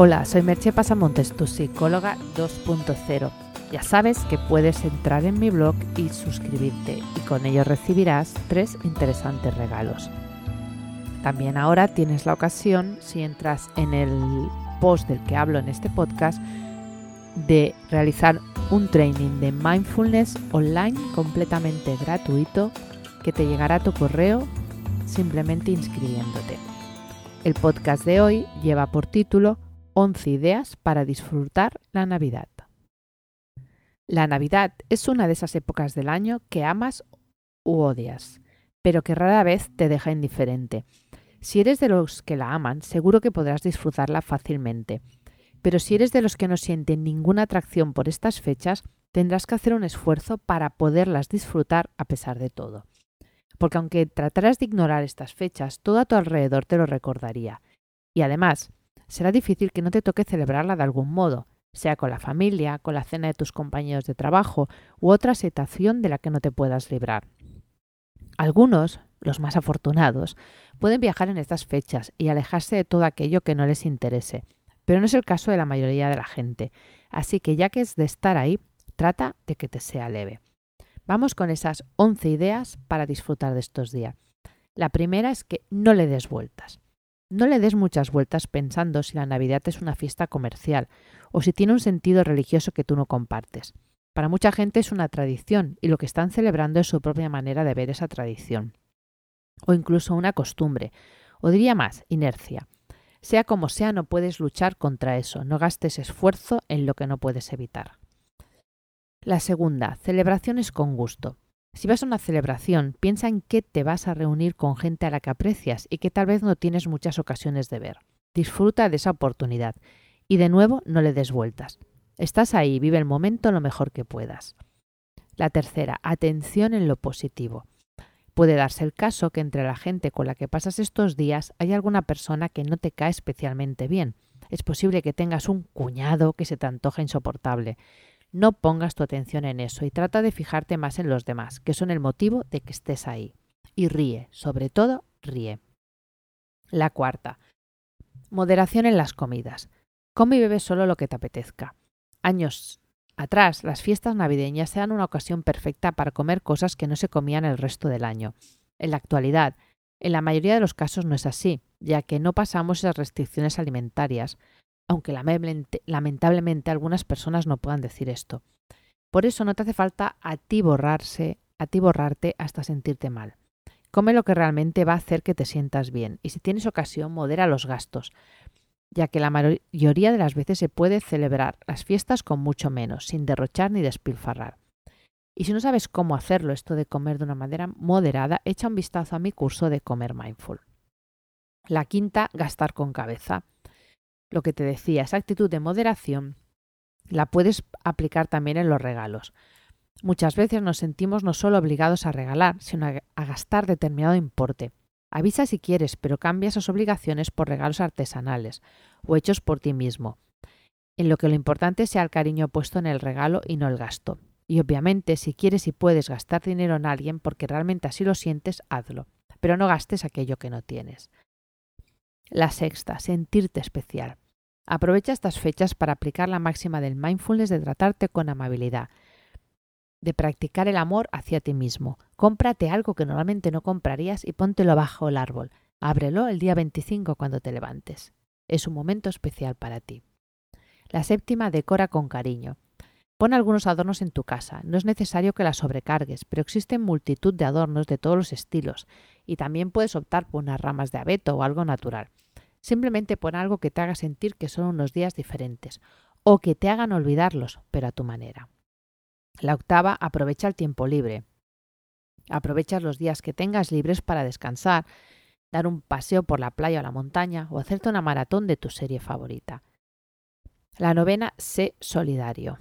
Hola, soy Merche Pasamontes, tu psicóloga 2.0. Ya sabes que puedes entrar en mi blog y suscribirte y con ello recibirás tres interesantes regalos. También ahora tienes la ocasión, si entras en el post del que hablo en este podcast, de realizar un training de mindfulness online completamente gratuito que te llegará a tu correo simplemente inscribiéndote. El podcast de hoy lleva por título 11 ideas para disfrutar la Navidad. La Navidad es una de esas épocas del año que amas u odias, pero que rara vez te deja indiferente. Si eres de los que la aman, seguro que podrás disfrutarla fácilmente. Pero si eres de los que no sienten ninguna atracción por estas fechas, tendrás que hacer un esfuerzo para poderlas disfrutar a pesar de todo. Porque aunque trataras de ignorar estas fechas, todo a tu alrededor te lo recordaría. Y además, será difícil que no te toque celebrarla de algún modo, sea con la familia, con la cena de tus compañeros de trabajo u otra situación de la que no te puedas librar. Algunos, los más afortunados, pueden viajar en estas fechas y alejarse de todo aquello que no les interese, pero no es el caso de la mayoría de la gente, así que ya que es de estar ahí, trata de que te sea leve. Vamos con esas 11 ideas para disfrutar de estos días. La primera es que no le des vueltas. No le des muchas vueltas pensando si la Navidad es una fiesta comercial o si tiene un sentido religioso que tú no compartes. Para mucha gente es una tradición y lo que están celebrando es su propia manera de ver esa tradición. O incluso una costumbre, o diría más, inercia. Sea como sea, no puedes luchar contra eso, no gastes esfuerzo en lo que no puedes evitar. La segunda, celebraciones con gusto. Si vas a una celebración, piensa en qué te vas a reunir con gente a la que aprecias y que tal vez no tienes muchas ocasiones de ver. Disfruta de esa oportunidad y de nuevo no le des vueltas. Estás ahí, vive el momento lo mejor que puedas. La tercera, atención en lo positivo. Puede darse el caso que entre la gente con la que pasas estos días hay alguna persona que no te cae especialmente bien. Es posible que tengas un cuñado que se te antoja insoportable. No pongas tu atención en eso y trata de fijarte más en los demás, que son el motivo de que estés ahí. Y ríe, sobre todo ríe. La cuarta. Moderación en las comidas. Come y bebe solo lo que te apetezca. Años atrás, las fiestas navideñas eran una ocasión perfecta para comer cosas que no se comían el resto del año. En la actualidad, en la mayoría de los casos no es así, ya que no pasamos esas restricciones alimentarias, aunque lamentablemente algunas personas no puedan decir esto. Por eso no te hace falta a ti borrarse, a ti borrarte hasta sentirte mal. Come lo que realmente va a hacer que te sientas bien y si tienes ocasión modera los gastos, ya que la mayoría de las veces se puede celebrar las fiestas con mucho menos, sin derrochar ni despilfarrar. Y si no sabes cómo hacerlo, esto de comer de una manera moderada, echa un vistazo a mi curso de comer mindful. La quinta, gastar con cabeza lo que te decía, esa actitud de moderación la puedes aplicar también en los regalos. Muchas veces nos sentimos no solo obligados a regalar, sino a, gastar determinado importe. Avisa si quieres, pero cambia esas obligaciones por regalos artesanales o hechos por ti mismo, en lo que lo importante sea el cariño puesto en el regalo y no el gasto. Y obviamente, si quieres y puedes gastar dinero en alguien porque realmente así lo sientes, hazlo, pero no gastes aquello que no tienes. La sexta, sentirte especial. Aprovecha estas fechas para aplicar la máxima del mindfulness de tratarte con amabilidad, de practicar el amor hacia ti mismo. Cómprate algo que normalmente no comprarías y póntelo bajo el árbol. Ábrelo el día 25 cuando te levantes. Es un momento especial para ti. La séptima, decora con cariño. Pon algunos adornos en tu casa. No es necesario que la sobrecargues, pero existen multitud de adornos de todos los estilos y también puedes optar por unas ramas de abeto o algo natural. Simplemente pon algo que te haga sentir que son unos días diferentes o que te hagan olvidarlos, pero a tu manera. La octava, aprovecha el tiempo libre. Aprovecha los días que tengas libres para descansar, dar un paseo por la playa o la montaña o hacerte una maratón de tu serie favorita. La novena, sé solidario.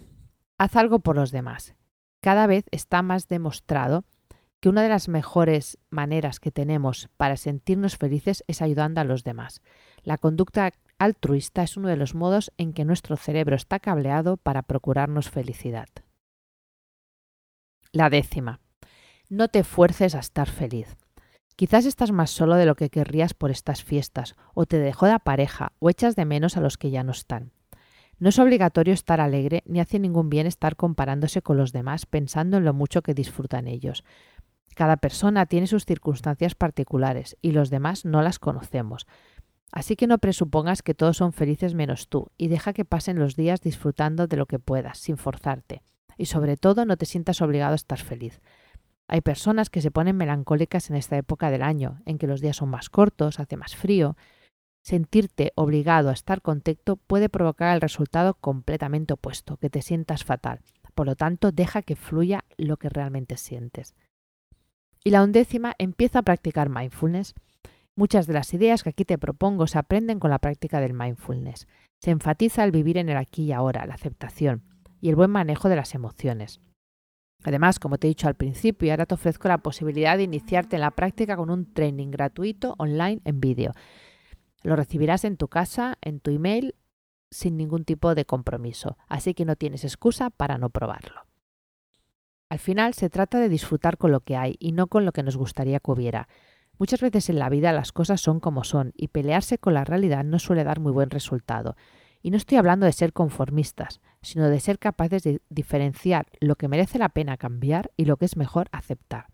Haz algo por los demás. Cada vez está más demostrado una de las mejores maneras que tenemos para sentirnos felices es ayudando a los demás. La conducta altruista es uno de los modos en que nuestro cerebro está cableado para procurarnos felicidad. La décima. No te fuerces a estar feliz. Quizás estás más solo de lo que querrías por estas fiestas, o te dejó la pareja, o echas de menos a los que ya no están. No es obligatorio estar alegre, ni hace ningún bien estar comparándose con los demás pensando en lo mucho que disfrutan ellos. Cada persona tiene sus circunstancias particulares y los demás no las conocemos. Así que no presupongas que todos son felices menos tú y deja que pasen los días disfrutando de lo que puedas, sin forzarte. Y sobre todo no te sientas obligado a estar feliz. Hay personas que se ponen melancólicas en esta época del año, en que los días son más cortos, hace más frío, Sentirte obligado a estar contento puede provocar el resultado completamente opuesto, que te sientas fatal. Por lo tanto, deja que fluya lo que realmente sientes. Y la undécima, empieza a practicar mindfulness. Muchas de las ideas que aquí te propongo se aprenden con la práctica del mindfulness. Se enfatiza el vivir en el aquí y ahora, la aceptación y el buen manejo de las emociones. Además, como te he dicho al principio, ahora te ofrezco la posibilidad de iniciarte en la práctica con un training gratuito online en vídeo lo recibirás en tu casa, en tu email, sin ningún tipo de compromiso, así que no tienes excusa para no probarlo. Al final se trata de disfrutar con lo que hay y no con lo que nos gustaría que hubiera. Muchas veces en la vida las cosas son como son y pelearse con la realidad no suele dar muy buen resultado. Y no estoy hablando de ser conformistas, sino de ser capaces de diferenciar lo que merece la pena cambiar y lo que es mejor aceptar.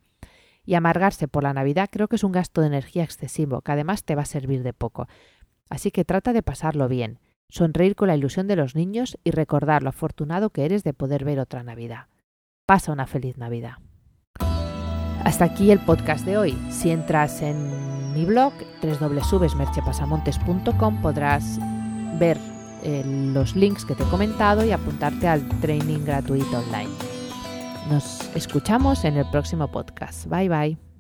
Y amargarse por la Navidad creo que es un gasto de energía excesivo, que además te va a servir de poco. Así que trata de pasarlo bien, sonreír con la ilusión de los niños y recordar lo afortunado que eres de poder ver otra Navidad. Pasa una feliz Navidad. Hasta aquí el podcast de hoy. Si entras en mi blog www.merchepasamontes.com podrás ver eh, los links que te he comentado y apuntarte al training gratuito online. Nos escuchamos en el próximo podcast. Bye bye.